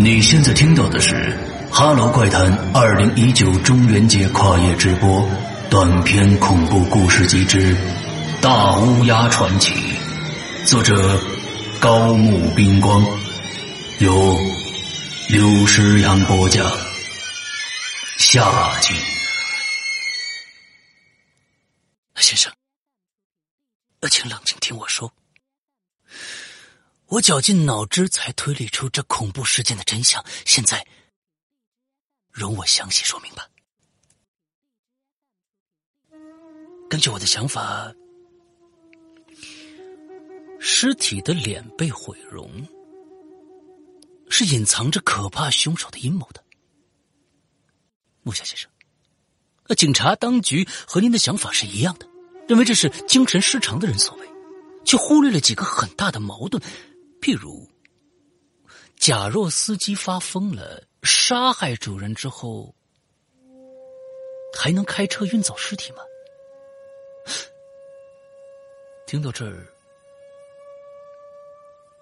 你现在听到的是《哈喽怪谈》二零一九中元节跨夜直播短篇恐怖故事集之《大乌鸦传奇》，作者高木冰光，由刘诗阳播讲。下集，先生，请冷静听我说。我绞尽脑汁才推理出这恐怖事件的真相，现在容我详细说明吧。根据我的想法，尸体的脸被毁容，是隐藏着可怕凶手的阴谋的。木下先生，呃，警察当局和您的想法是一样的，认为这是精神失常的人所为，却忽略了几个很大的矛盾。譬如，假若司机发疯了，杀害主人之后，还能开车运走尸体吗？听到这儿，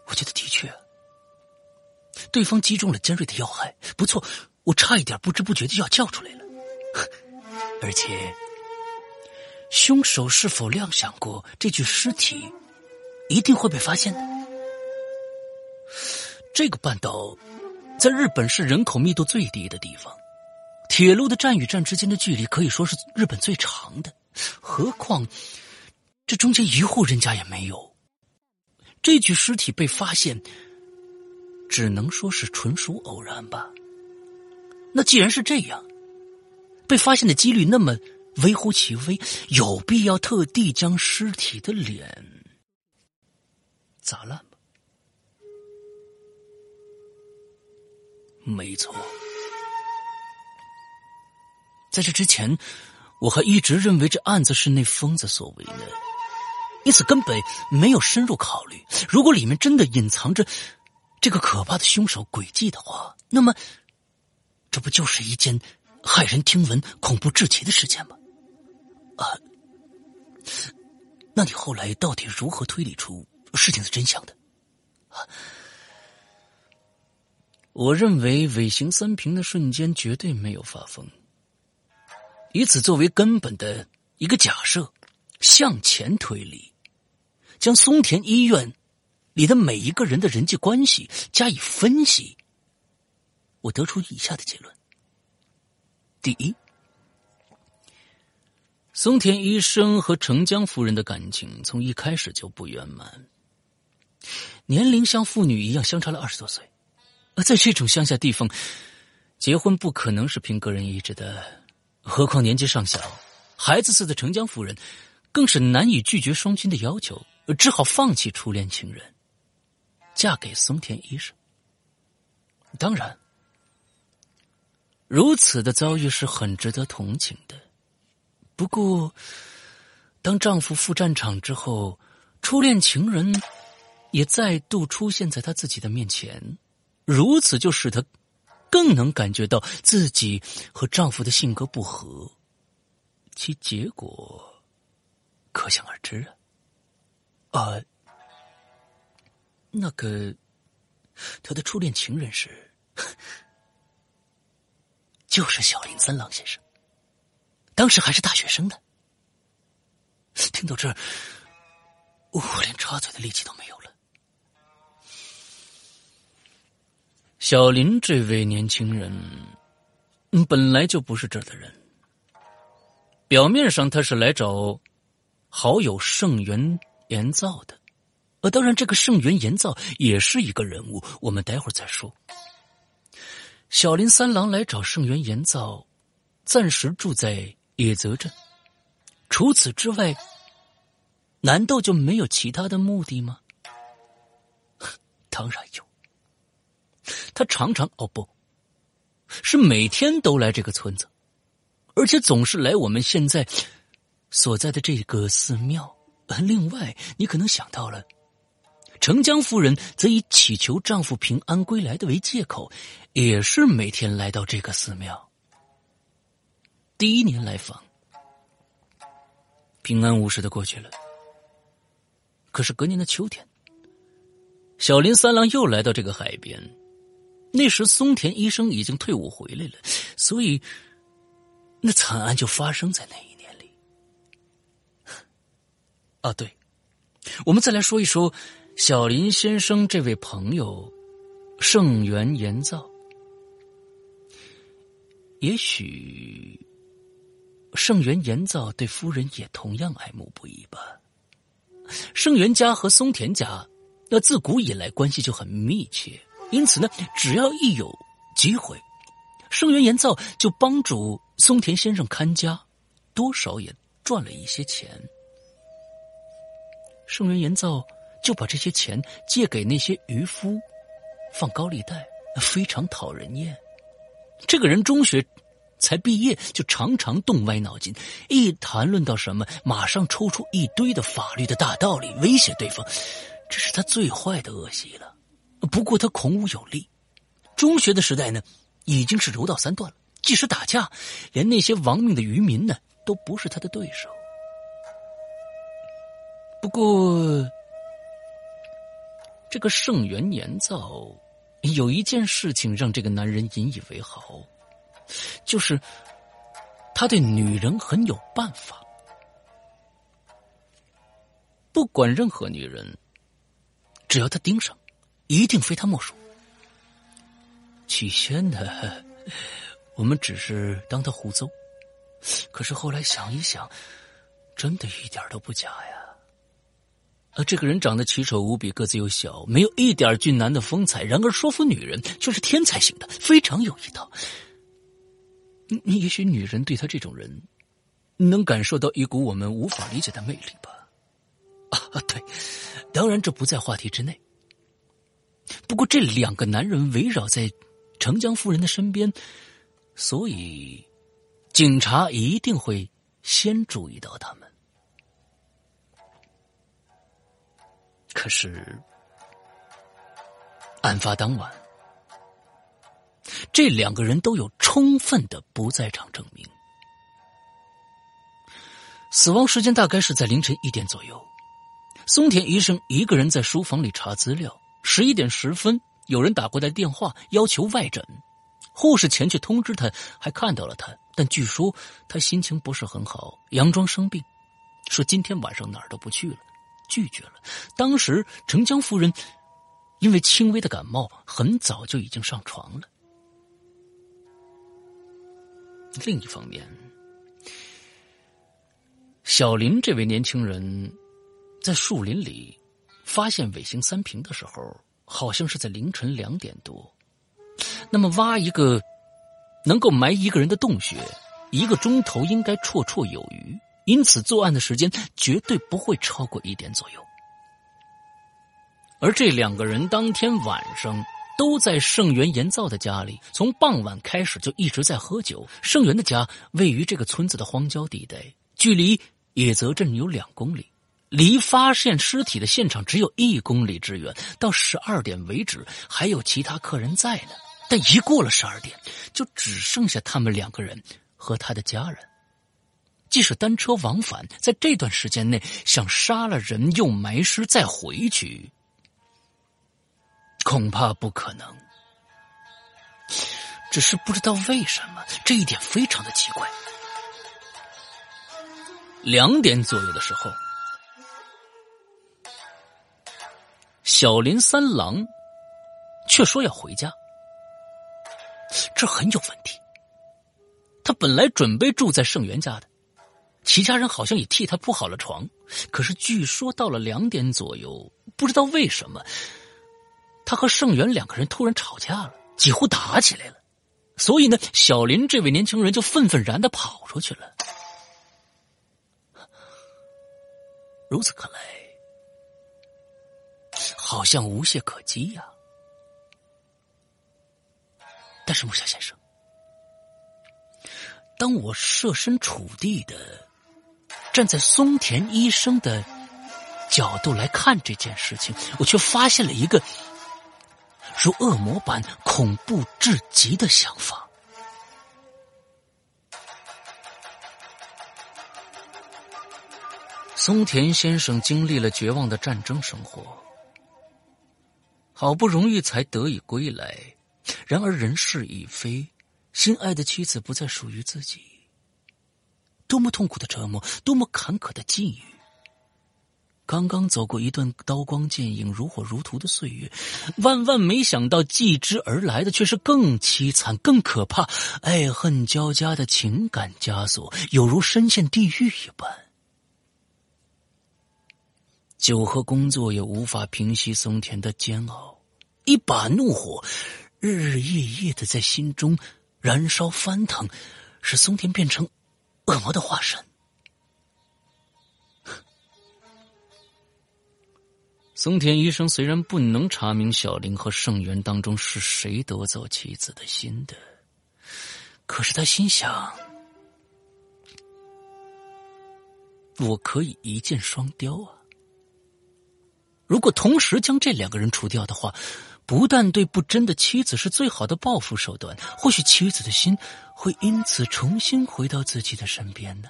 我觉得的确，对方击中了尖锐的要害。不错，我差一点不知不觉就要叫出来了。而且，凶手是否料想过这具尸体一定会被发现的？这个半岛在日本是人口密度最低的地方，铁路的站与站之间的距离可以说是日本最长的。何况这中间一户人家也没有，这具尸体被发现，只能说是纯属偶然吧。那既然是这样，被发现的几率那么微乎其微，有必要特地将尸体的脸砸烂？没错，在这之前，我还一直认为这案子是那疯子所为呢，因此根本没有深入考虑。如果里面真的隐藏着这个可怕的凶手诡计的话，那么这不就是一件骇人听闻、恐怖至极的事件吗？啊，那你后来到底如何推理出事情的真相的？啊？我认为尾行三平的瞬间绝对没有发疯。以此作为根本的一个假设，向前推理，将松田医院里的每一个人的人际关系加以分析，我得出以下的结论：第一，松田医生和成江夫人的感情从一开始就不圆满，年龄像父女一样相差了二十多岁。在这种乡下地方，结婚不可能是凭个人意志的，何况年纪尚小，孩子似的成江夫人，更是难以拒绝双亲的要求，只好放弃初恋情人，嫁给松田医生。当然，如此的遭遇是很值得同情的。不过，当丈夫赴战场之后，初恋情人也再度出现在他自己的面前。如此就使她更能感觉到自己和丈夫的性格不合，其结果可想而知啊！啊，那个他的初恋情人是，就是小林三郎先生，当时还是大学生呢。听到这儿，我连插嘴的力气都没有小林这位年轻人，本来就不是这儿的人。表面上他是来找好友盛元岩造的，呃，当然这个盛元岩造也是一个人物，我们待会儿再说。小林三郎来找盛元岩造，暂时住在野泽镇。除此之外，难道就没有其他的目的吗？当然有。他常常哦不，是每天都来这个村子，而且总是来我们现在所在的这个寺庙。另外，你可能想到了，程江夫人则以祈求丈夫平安归来的为借口，也是每天来到这个寺庙。第一年来访，平安无事的过去了。可是隔年的秋天，小林三郎又来到这个海边。那时松田医生已经退伍回来了，所以那惨案就发生在那一年里。啊，对，我们再来说一说小林先生这位朋友盛元严造。也许盛元严造对夫人也同样爱慕不已吧。盛元家和松田家那自古以来关系就很密切。因此呢，只要一有机会，盛元岩造就帮助松田先生看家，多少也赚了一些钱。盛元岩造就把这些钱借给那些渔夫，放高利贷，非常讨人厌。这个人中学才毕业，就常常动歪脑筋，一谈论到什么，马上抽出一堆的法律的大道理，威胁对方。这是他最坏的恶习了。不过他孔武有力，中学的时代呢，已经是柔道三段了。即使打架，连那些亡命的渔民呢，都不是他的对手。不过，这个盛元年造有一件事情让这个男人引以为豪，就是他对女人很有办法，不管任何女人，只要他盯上。一定非他莫属。起先呢，我们只是当他胡诌，可是后来想一想，真的一点都不假呀。而这个人长得奇丑无比，个子又小，没有一点俊男的风采，然而说服女人却是天才型的，非常有一套。你也许女人对他这种人，能感受到一股我们无法理解的魅力吧？啊，对，当然这不在话题之内。不过这两个男人围绕在程江夫人的身边，所以警察一定会先注意到他们。可是案发当晚，这两个人都有充分的不在场证明。死亡时间大概是在凌晨一点左右。松田医生一个人在书房里查资料。十一点十分，有人打过来电话要求外诊，护士前去通知他，还看到了他，但据说他心情不是很好，佯装生病，说今天晚上哪儿都不去了，拒绝了。当时程江夫人因为轻微的感冒，很早就已经上床了。另一方面，小林这位年轻人在树林里。发现尾行三平的时候，好像是在凌晨两点多。那么挖一个能够埋一个人的洞穴，一个钟头应该绰绰有余。因此，作案的时间绝对不会超过一点左右。而这两个人当天晚上都在盛元盐造的家里，从傍晚开始就一直在喝酒。盛元的家位于这个村子的荒郊地带，距离野泽镇有两公里。离发现尸体的现场只有一公里之远，到十二点为止还有其他客人在呢。但一过了十二点，就只剩下他们两个人和他的家人。即使单车往返，在这段时间内想杀了人又埋尸再回去，恐怕不可能。只是不知道为什么这一点非常的奇怪。两点左右的时候。小林三郎却说要回家，这很有问题。他本来准备住在盛元家的，其家人好像也替他铺好了床。可是据说到了两点左右，不知道为什么，他和盛元两个人突然吵架了，几乎打起来了。所以呢，小林这位年轻人就愤愤然的跑出去了。如此看来。好像无懈可击呀，但是木下先生，当我设身处地的站在松田医生的角度来看这件事情，我却发现了一个如恶魔般恐怖至极的想法。松田先生经历了绝望的战争生活。好不容易才得以归来，然而人事已非，心爱的妻子不再属于自己。多么痛苦的折磨，多么坎坷的际遇。刚刚走过一段刀光剑影、如火如荼的岁月，万万没想到继之而来的却是更凄惨、更可怕、爱恨交加的情感枷锁，犹如深陷地狱一般。酒和工作也无法平息松田的煎熬，一把怒火日日夜夜的在心中燃烧翻腾，使松田变成恶魔的化身。松田医生虽然不能查明小林和盛元当中是谁夺走妻子的心的，可是他心想：我可以一箭双雕啊！如果同时将这两个人除掉的话，不但对不贞的妻子是最好的报复手段，或许妻子的心会因此重新回到自己的身边呢。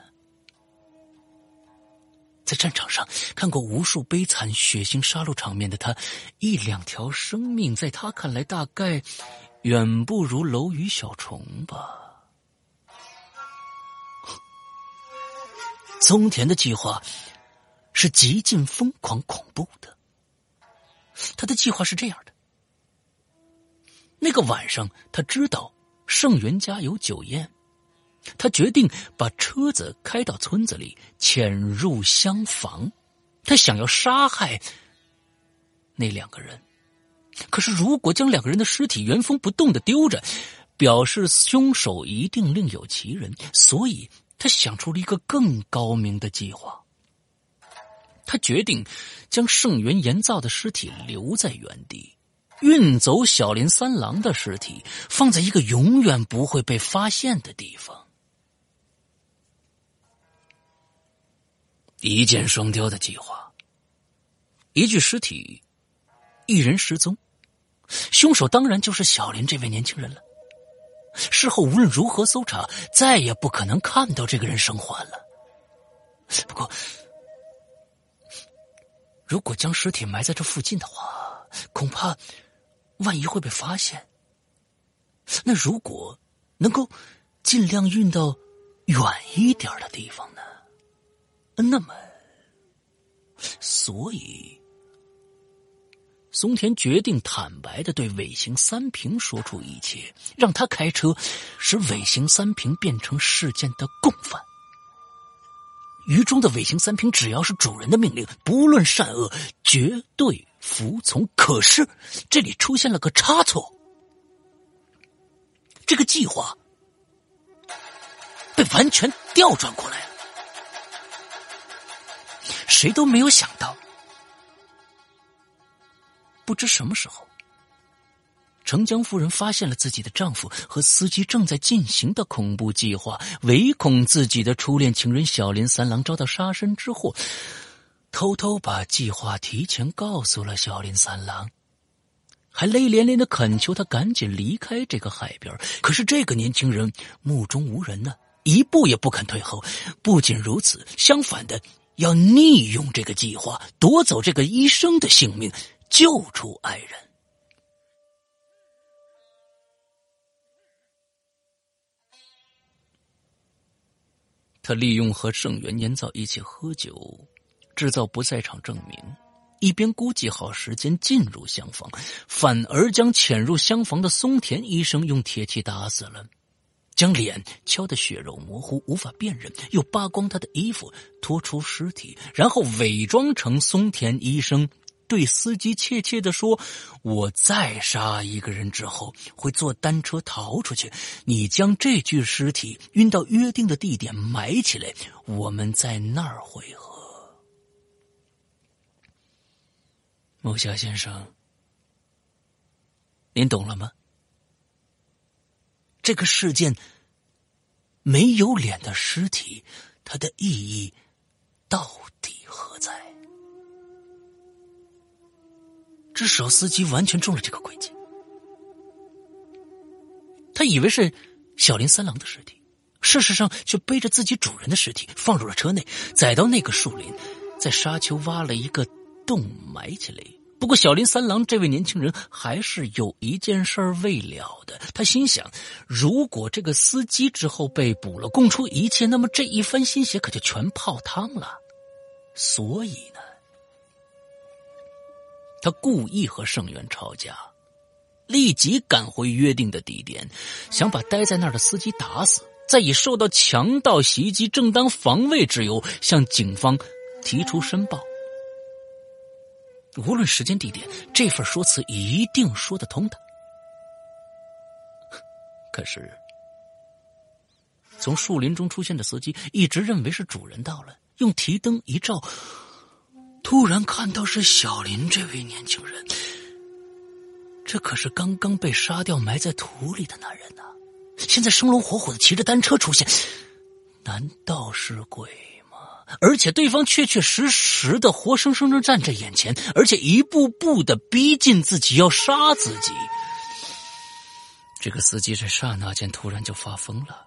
在战场上看过无数悲惨血腥杀戮场面的他，一两条生命在他看来大概远不如蝼蚁小虫吧。松田的计划是极尽疯狂恐怖的。他的计划是这样的：那个晚上，他知道盛元家有酒宴。他决定把车子开到村子里，潜入厢房。他想要杀害那两个人，可是如果将两个人的尸体原封不动的丢着，表示凶手一定另有其人。所以他想出了一个更高明的计划。他决定将盛元岩造的尸体留在原地，运走小林三郎的尸体，放在一个永远不会被发现的地方。一箭双雕的计划，一具尸体，一人失踪，凶手当然就是小林这位年轻人了。事后无论如何搜查，再也不可能看到这个人生还了。不过，如果将尸体埋在这附近的话，恐怕万一会被发现。那如果能够尽量运到远一点的地方呢？那么，所以，松田决定坦白的对尾行三平说出一切，让他开车，使尾行三平变成事件的共犯。狱中的尾行三平只要是主人的命令，不论善恶，绝对服从。可是这里出现了个差错，这个计划被完全调转过来了。谁都没有想到，不知什么时候，程江夫人发现了自己的丈夫和司机正在进行的恐怖计划，唯恐自己的初恋情人小林三郎遭到杀身之祸，偷偷把计划提前告诉了小林三郎，还泪连连的恳求他赶紧离开这个海边。可是这个年轻人目中无人呢，一步也不肯退后。不仅如此，相反的。要逆用这个计划，夺走这个医生的性命，救出爱人。他利用和盛元年造一起喝酒，制造不在场证明，一边估计好时间进入厢房，反而将潜入厢房的松田医生用铁器打死了。将脸敲得血肉模糊，无法辨认，又扒光他的衣服，拖出尸体，然后伪装成松田医生，对司机怯怯的说：“我再杀一个人之后，会坐单车逃出去。你将这具尸体运到约定的地点埋起来，我们在那儿会合。”木下先生，您懂了吗？这个事件没有脸的尸体，它的意义到底何在？至少司机完全中了这个诡计。他以为是小林三郎的尸体，事实上却背着自己主人的尸体放入了车内，载到那个树林，在沙丘挖了一个洞埋起来。不过，小林三郎这位年轻人还是有一件事未了的。他心想，如果这个司机之后被捕了，供出一切，那么这一番心血可就全泡汤了。所以呢，他故意和盛元吵架，立即赶回约定的地点，想把待在那儿的司机打死，再以受到强盗袭击、正当防卫之由向警方提出申报。无论时间地点，这份说辞一定说得通的。可是，从树林中出现的司机一直认为是主人到了，用提灯一照，突然看到是小林这位年轻人。这可是刚刚被杀掉、埋在土里的男人呐！现在生龙活虎的骑着单车出现，难道是鬼吗？而且对方确确实实的活生生的站在眼前，而且一步步的逼近自己，要杀自己。这个司机在刹那间突然就发疯了，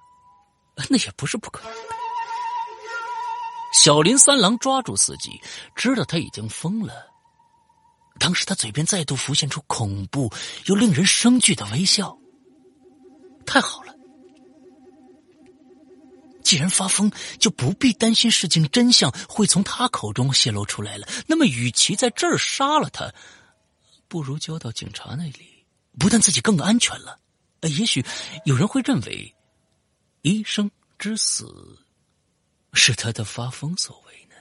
那也不是不可能。小林三郎抓住司机，知道他已经疯了。当时他嘴边再度浮现出恐怖又令人生惧的微笑。太好了。既然发疯，就不必担心事情真相会从他口中泄露出来了。那么，与其在这儿杀了他，不如交到警察那里，不但自己更安全了。呃也许有人会认为，医生之死是他的发疯所为呢。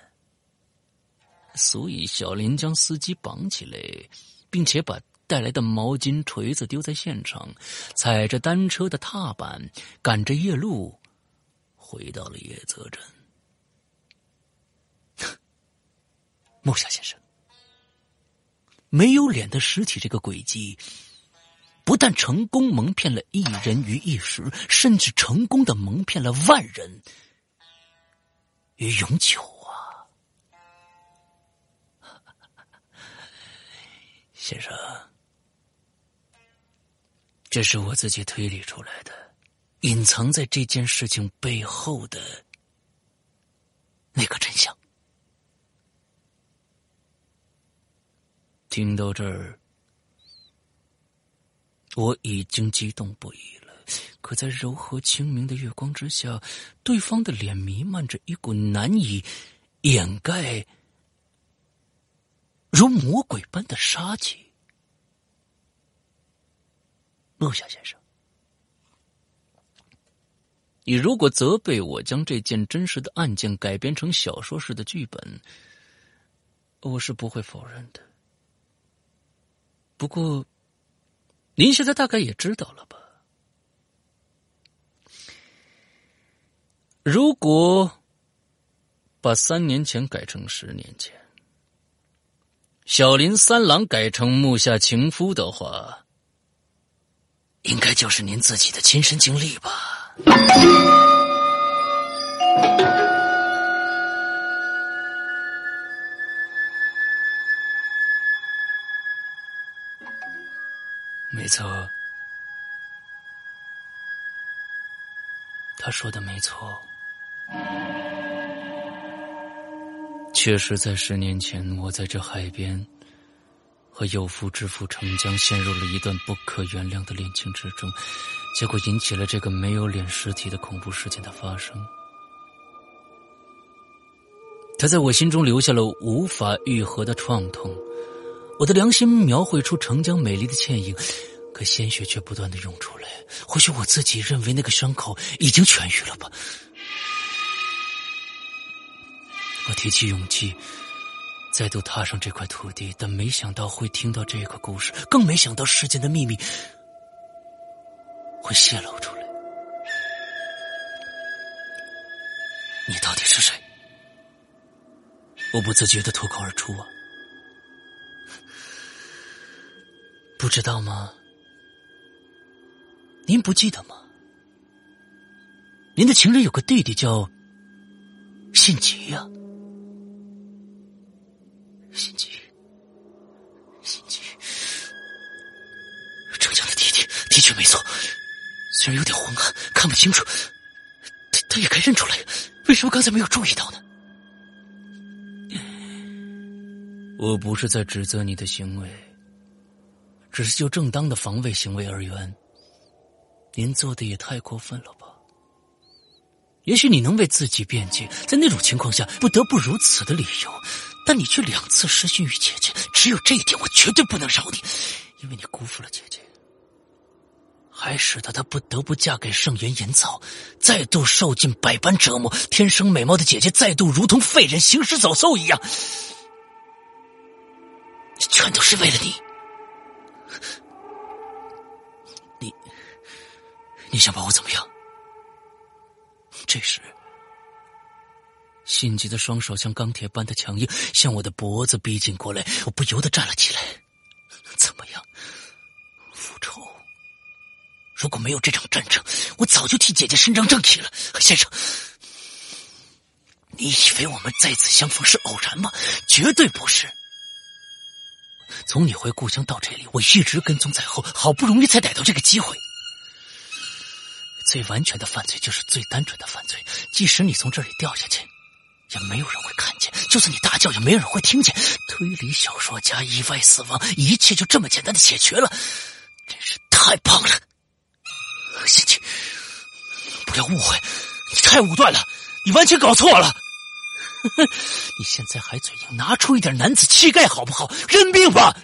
所以，小林将司机绑起来，并且把带来的毛巾、锤子丢在现场，踩着单车的踏板，赶着夜路。回到了叶泽镇，木下先生，没有脸的尸体这个诡计，不但成功蒙骗了一人于一时，甚至成功的蒙骗了万人与永久啊！先生，这是我自己推理出来的。隐藏在这件事情背后的那个真相。听到这儿，我已经激动不已了。可在柔和清明的月光之下，对方的脸弥漫着一股难以掩盖、如魔鬼般的杀气。陆夏先生。你如果责备我将这件真实的案件改编成小说式的剧本，我是不会否认的。不过，您现在大概也知道了吧？如果把三年前改成十年前，小林三郎改成木下情夫的话，应该就是您自己的亲身经历吧？没错，他说的没错。确实，在十年前，我在这海边和有夫之妇程江陷入了一段不可原谅的恋情之中。结果引起了这个没有脸尸体的恐怖事件的发生。他在我心中留下了无法愈合的创痛，我的良心描绘出程江美丽的倩影，可鲜血却不断的涌出来。或许我自己认为那个伤口已经痊愈了吧。我提起勇气，再度踏上这块土地，但没想到会听到这个故事，更没想到世间的秘密。会泄露出来。你到底是谁？我不自觉的脱口而出啊！不知道吗？您不记得吗？您的情人有个弟弟叫信吉呀，心机，心机。程江的弟弟的确没错。虽然有点昏暗，看不清楚，他他也该认出来。为什么刚才没有注意到呢？我不是在指责你的行为，只是就正当的防卫行为而言，您做的也太过分了吧？也许你能为自己辩解，在那种情况下不得不如此的理由，但你却两次失信于姐姐，只有这一点我绝对不能饶你，因为你辜负了姐姐，还使得她不得不嫁给盛元岩草，再度受尽百般折磨。天生美貌的姐姐再度如同废人行尸走兽一样，全都是为了你，你，你想把我怎么样？这时，心急的双手像钢铁般的强硬，向我的脖子逼近过来。我不由得站了起来。怎么样？复仇？如果没有这场战争，我早就替姐姐伸张正义了。先生，你以为我们再次相逢是偶然吗？绝对不是。从你回故乡到这里，我一直跟踪在后，好不容易才逮到这个机会。最完全的犯罪就是最单纯的犯罪。即使你从这里掉下去，也没有人会看见；就算你大叫，也没有人会听见。推理小说家意外死亡，一切就这么简单的解决了，真是太棒了！心情，不要误会，你太武断了，你完全搞错了。你现在还嘴硬，拿出一点男子气概好不好？认命吧！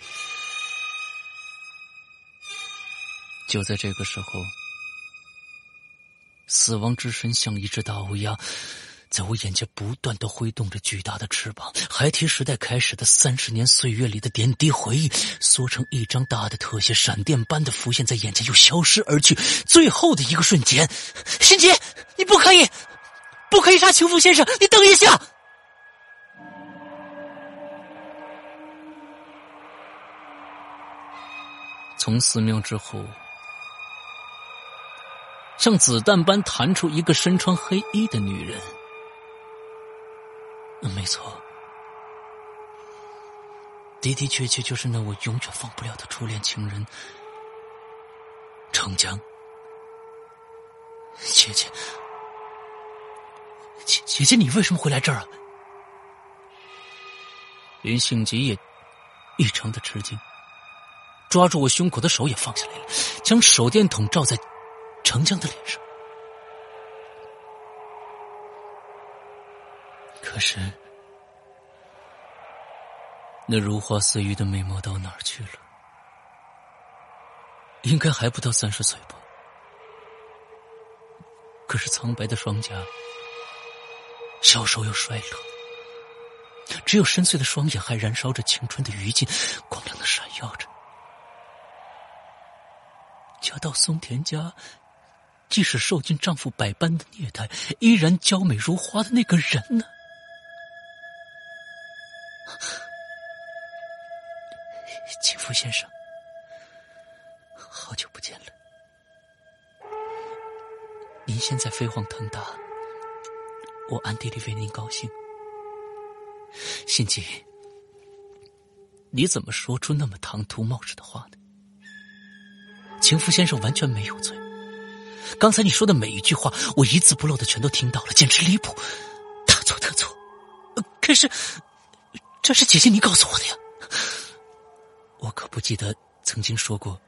就在这个时候。死亡之神像一只大乌鸦，在我眼前不断的挥动着巨大的翅膀。孩提时代开始的三十年岁月里的点滴回忆，缩成一张大的特写，闪电般的浮现在眼前，又消失而去。最后的一个瞬间，心杰，你不可以，不可以杀情夫先生！你等一下。从寺庙之后。像子弹般弹出一个身穿黑衣的女人。没错，的的确确就是那我永远忘不了的初恋情人程江。姐姐，姐姐姐，你为什么会来这儿啊？林信吉也异常的吃惊，抓住我胸口的手也放下来了，将手电筒照在。程江的脸上，可是那如花似玉的美貌到哪儿去了？应该还不到三十岁吧？可是苍白的双颊，消瘦又衰落，只有深邃的双眼还燃烧着青春的余烬，光亮的闪耀着。嫁到松田家。即使受尽丈夫百般的虐待，依然娇美如花的那个人呢？傅先生，好久不见了。您现在飞黄腾达，我暗地里为您高兴。心急，你怎么说出那么唐突冒失的话呢？情夫先生完全没有罪。刚才你说的每一句话，我一字不漏的全都听到了，简直离谱，大错特错。可是，这是姐姐你告诉我的呀，不记得曾经说过，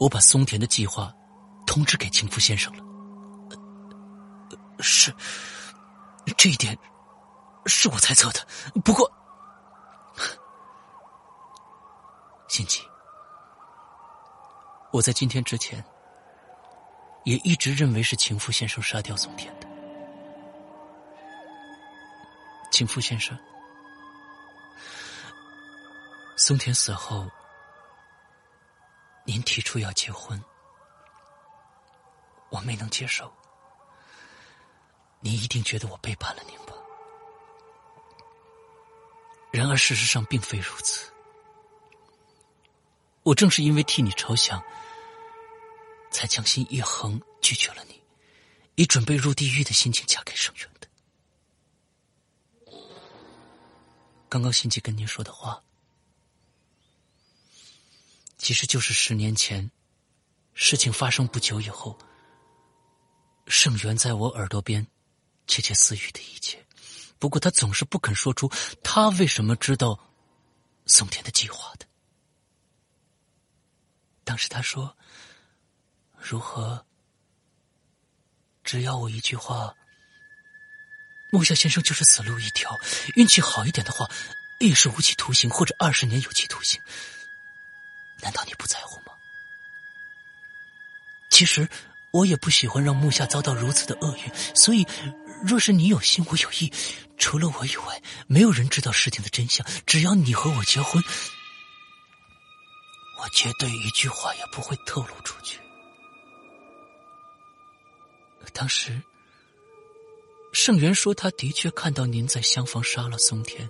我把松田的计划通知给情夫先生了。是，这一点是我猜测的。不过，心急，我在今天之前。也一直认为是情夫先生杀掉松田的。情夫先生，松田死后，您提出要结婚，我没能接受。您一定觉得我背叛了您吧？然而事实上并非如此。我正是因为替你着想。才将心一横，拒绝了你，以准备入地狱的心情嫁给盛远的。刚刚心机跟您说的话，其实就是十年前事情发生不久以后，盛元在我耳朵边窃窃私语的一切。不过他总是不肯说出他为什么知道宋田的计划的。当时他说：“如何？只要我一句话，木下先生就是死路一条。运气好一点的话，也是无期徒刑或者二十年有期徒刑。难道你不在乎吗？其实我也不喜欢让木下遭到如此的厄运，所以若是你有心，我有意，除了我以外，没有人知道事情的真相。只要你和我结婚。”我绝对一句话也不会透露出去。当时，盛元说他的确看到您在厢房杀了松田，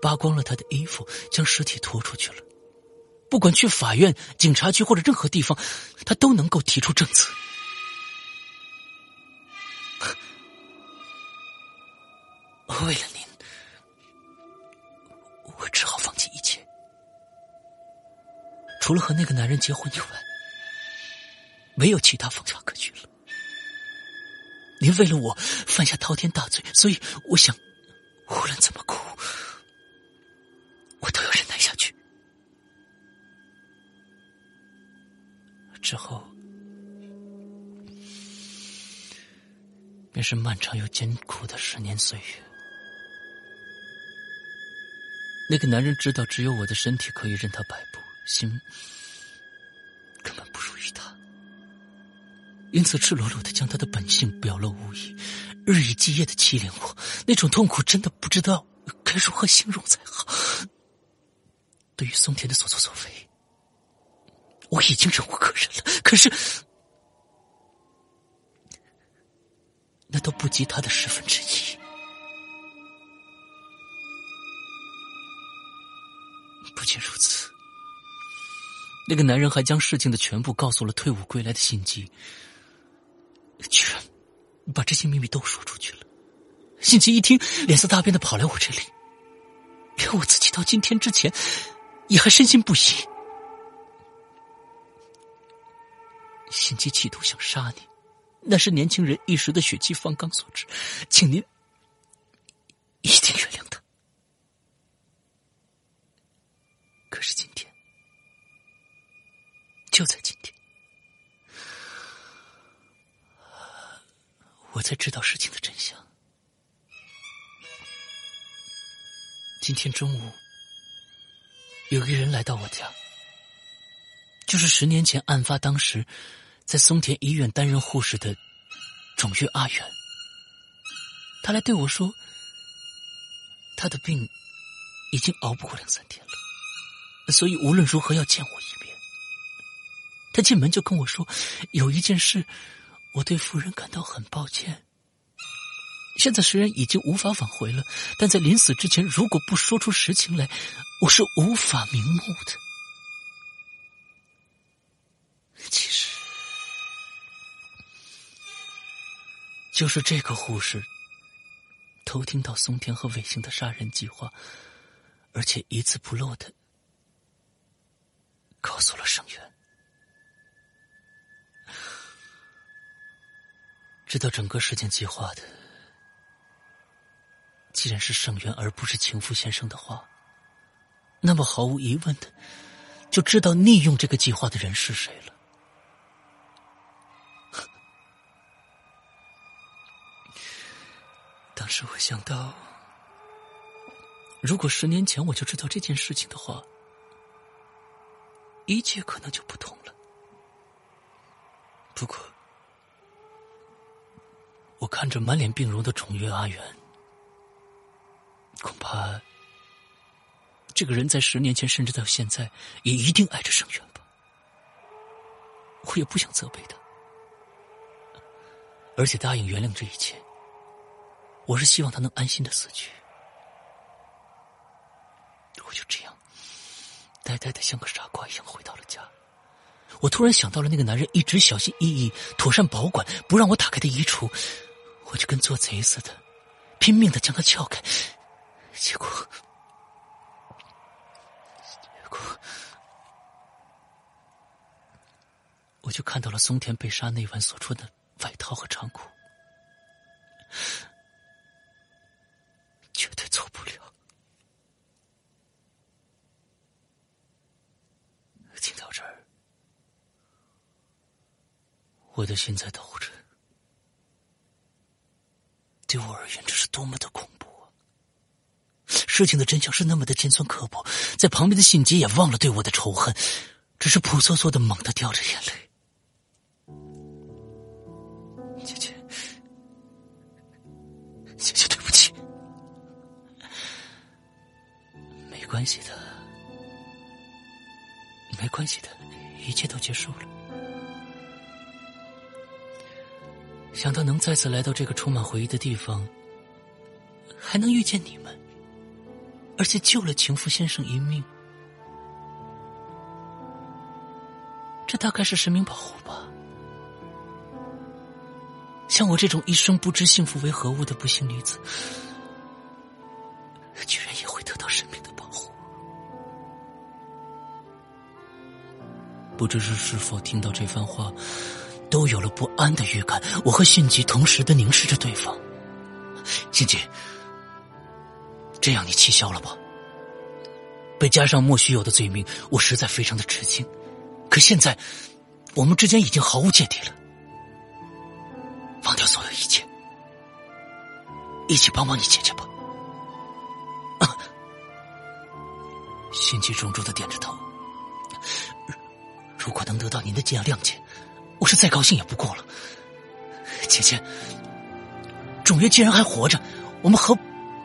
扒光了他的衣服，将尸体拖出去了。不管去法院、警察局或者任何地方，他都能够提出证词。为了您，我只好放弃一切。除了和那个男人结婚以外，没有其他方法可取了。您为了我犯下滔天大罪，所以我想，无论怎么苦，我都要忍耐下去。之后，便是漫长又艰苦的十年岁月。那个男人知道，只有我的身体可以任他摆布。心根本不属于他，因此赤裸裸的将他的本性表露无遗，日以继夜的欺凌我，那种痛苦真的不知道该如何形容才好。对于松田的所作所为，我已经忍无可忍了，可是那都不及他的十分之一。不仅如此。那个男人还将事情的全部告诉了退伍归来的信吉，居然把这些秘密都说出去了。信吉一听，脸色大变的跑来我这里，连我自己到今天之前也还深信不疑。心机企图想杀你，那是年轻人一时的血气方刚所致，请您一定原谅他。可是今天。就在今天，我才知道事情的真相。今天中午，有个人来到我家，就是十年前案发当时在松田医院担任护士的种月阿远。他来对我说，他的病已经熬不过两三天了，所以无论如何要见我一面。他进门就跟我说：“有一件事，我对夫人感到很抱歉。现在虽然已经无法挽回了，但在临死之前，如果不说出实情来，我是无法瞑目的。其实，就是这个护士偷听到松田和卫星的杀人计划，而且一字不漏的告诉了圣元。”知道整个事件计划的，既然是盛元而不是情妇先生的话，那么毫无疑问的，就知道利用这个计划的人是谁了。当时我想到，如果十年前我就知道这件事情的话，一切可能就不同了。不过。我看着满脸病容的宠月阿元，恐怕这个人在十年前甚至到现在也一定爱着盛元吧。我也不想责备他，而且答应原谅这一切。我是希望他能安心的死去。我就这样呆呆的像个傻瓜一样回到了家。我突然想到了那个男人一直小心翼翼、妥善保管，不让我打开的衣橱。我就跟做贼似的，拼命的将它撬开，结果，结果，我就看到了松田被杀那晚所穿的外套和长裤，受不了。听到这儿我的心在抖着。对我而言这是多么的恐怖啊！事情的真相是那么的尖酸刻薄在旁边的心机也忘了对我的仇恨只是扑簌簌的猛地掉着眼泪。关系的，没关系的，一切都结束了。想到能再次来到这个充满回忆的地方，还能遇见你们，而且救了情夫先生一命，这大概是神明保护吧。像我这种一生不知幸福为何物的不幸女子，不知是是否听到这番话，都有了不安的预感。我和迅吉同时的凝视着对方。迅吉，这样你气消了吧？被加上莫须有的罪名，我实在非常的吃惊。可现在，我们之间已经毫无芥蒂了。忘掉所有一切，一起帮帮你姐姐吧。啊！心急重重的点着头。如果能得到您的这样谅解，我是再高兴也不过了。姐姐，种爷既然还活着，我们何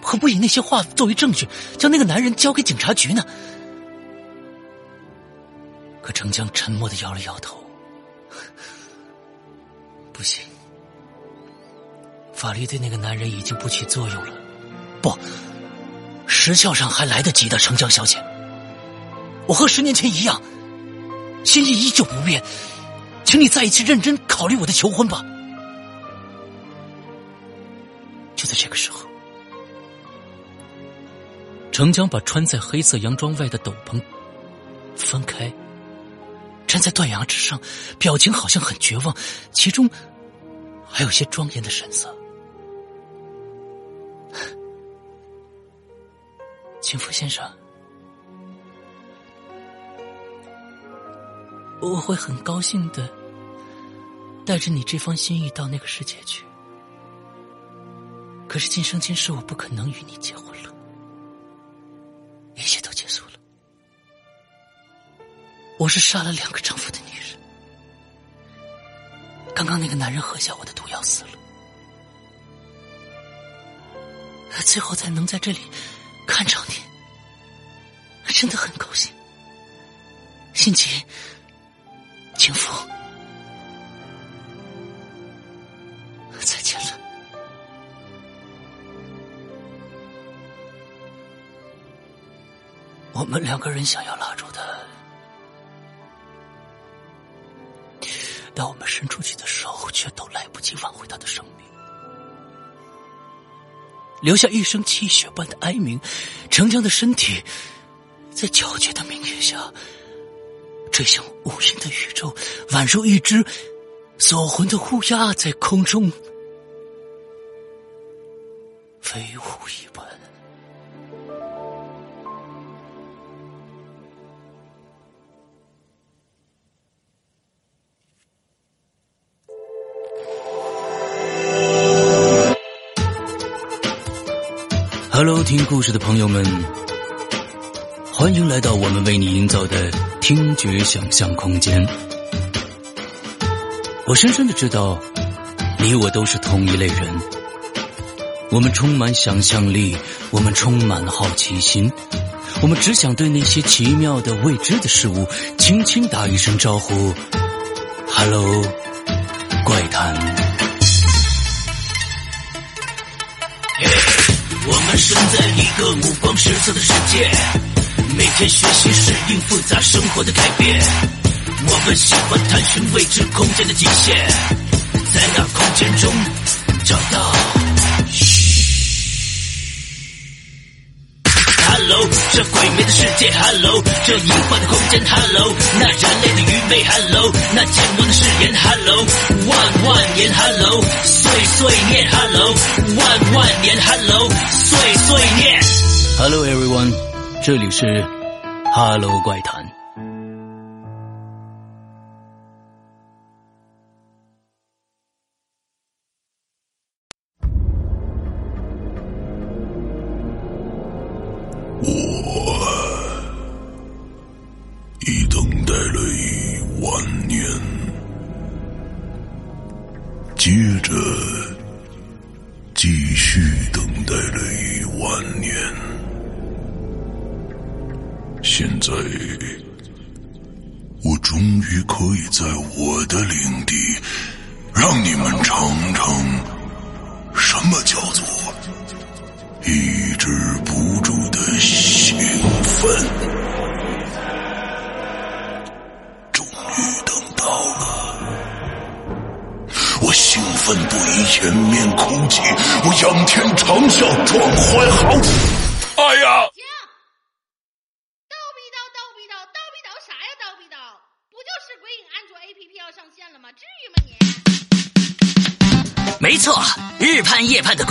何不以那些话作为证据，将那个男人交给警察局呢？可程江沉默的摇了摇头，不行。法律对那个男人已经不起作用了，不，时效上还来得及的，程江小姐。我和十年前一样，心意依旧不变，请你再一次认真考虑我的求婚吧。就在这个时候，程江把穿在黑色洋装外的斗篷分开，站在断崖之上，表情好像很绝望，其中还有些庄严的神色。情夫先生，我会很高兴的带着你这方心意到那个世界去。可是今生今世，我不可能与你结婚了，一切都结束了。我是杀了两个丈夫的女人，刚刚那个男人喝下我的毒药死了，最后才能在这里。看着你，真的很高兴。心急，情夫，再见了。我们两个人想要拉住他，但我们伸出去的手却都来不及挽回他的生命。留下一声泣血般的哀鸣，程江的身体在皎洁的明月下坠向无垠的宇宙，宛如一只锁魂的乌鸦在空中飞舞一般。Hello，听故事的朋友们，欢迎来到我们为你营造的听觉想象空间。我深深的知道，你我都是同一类人。我们充满想象力，我们充满了好奇心，我们只想对那些奇妙的未知的事物轻轻打一声招呼：“Hello，怪谈。”我们生在一个五光十色的世界，每天学习适应复杂生活的改变。我们喜欢探寻未知空间的极限，在那空间中找到。Hello，这鬼魅的世界，Hello，这隐幻的空间，Hello，那人类的愚昧，Hello，那健忘的誓言，Hello，万万年，Hello，碎碎念，Hello，万万年，Hello，碎碎念，Hello everyone，这里是哈喽怪谈。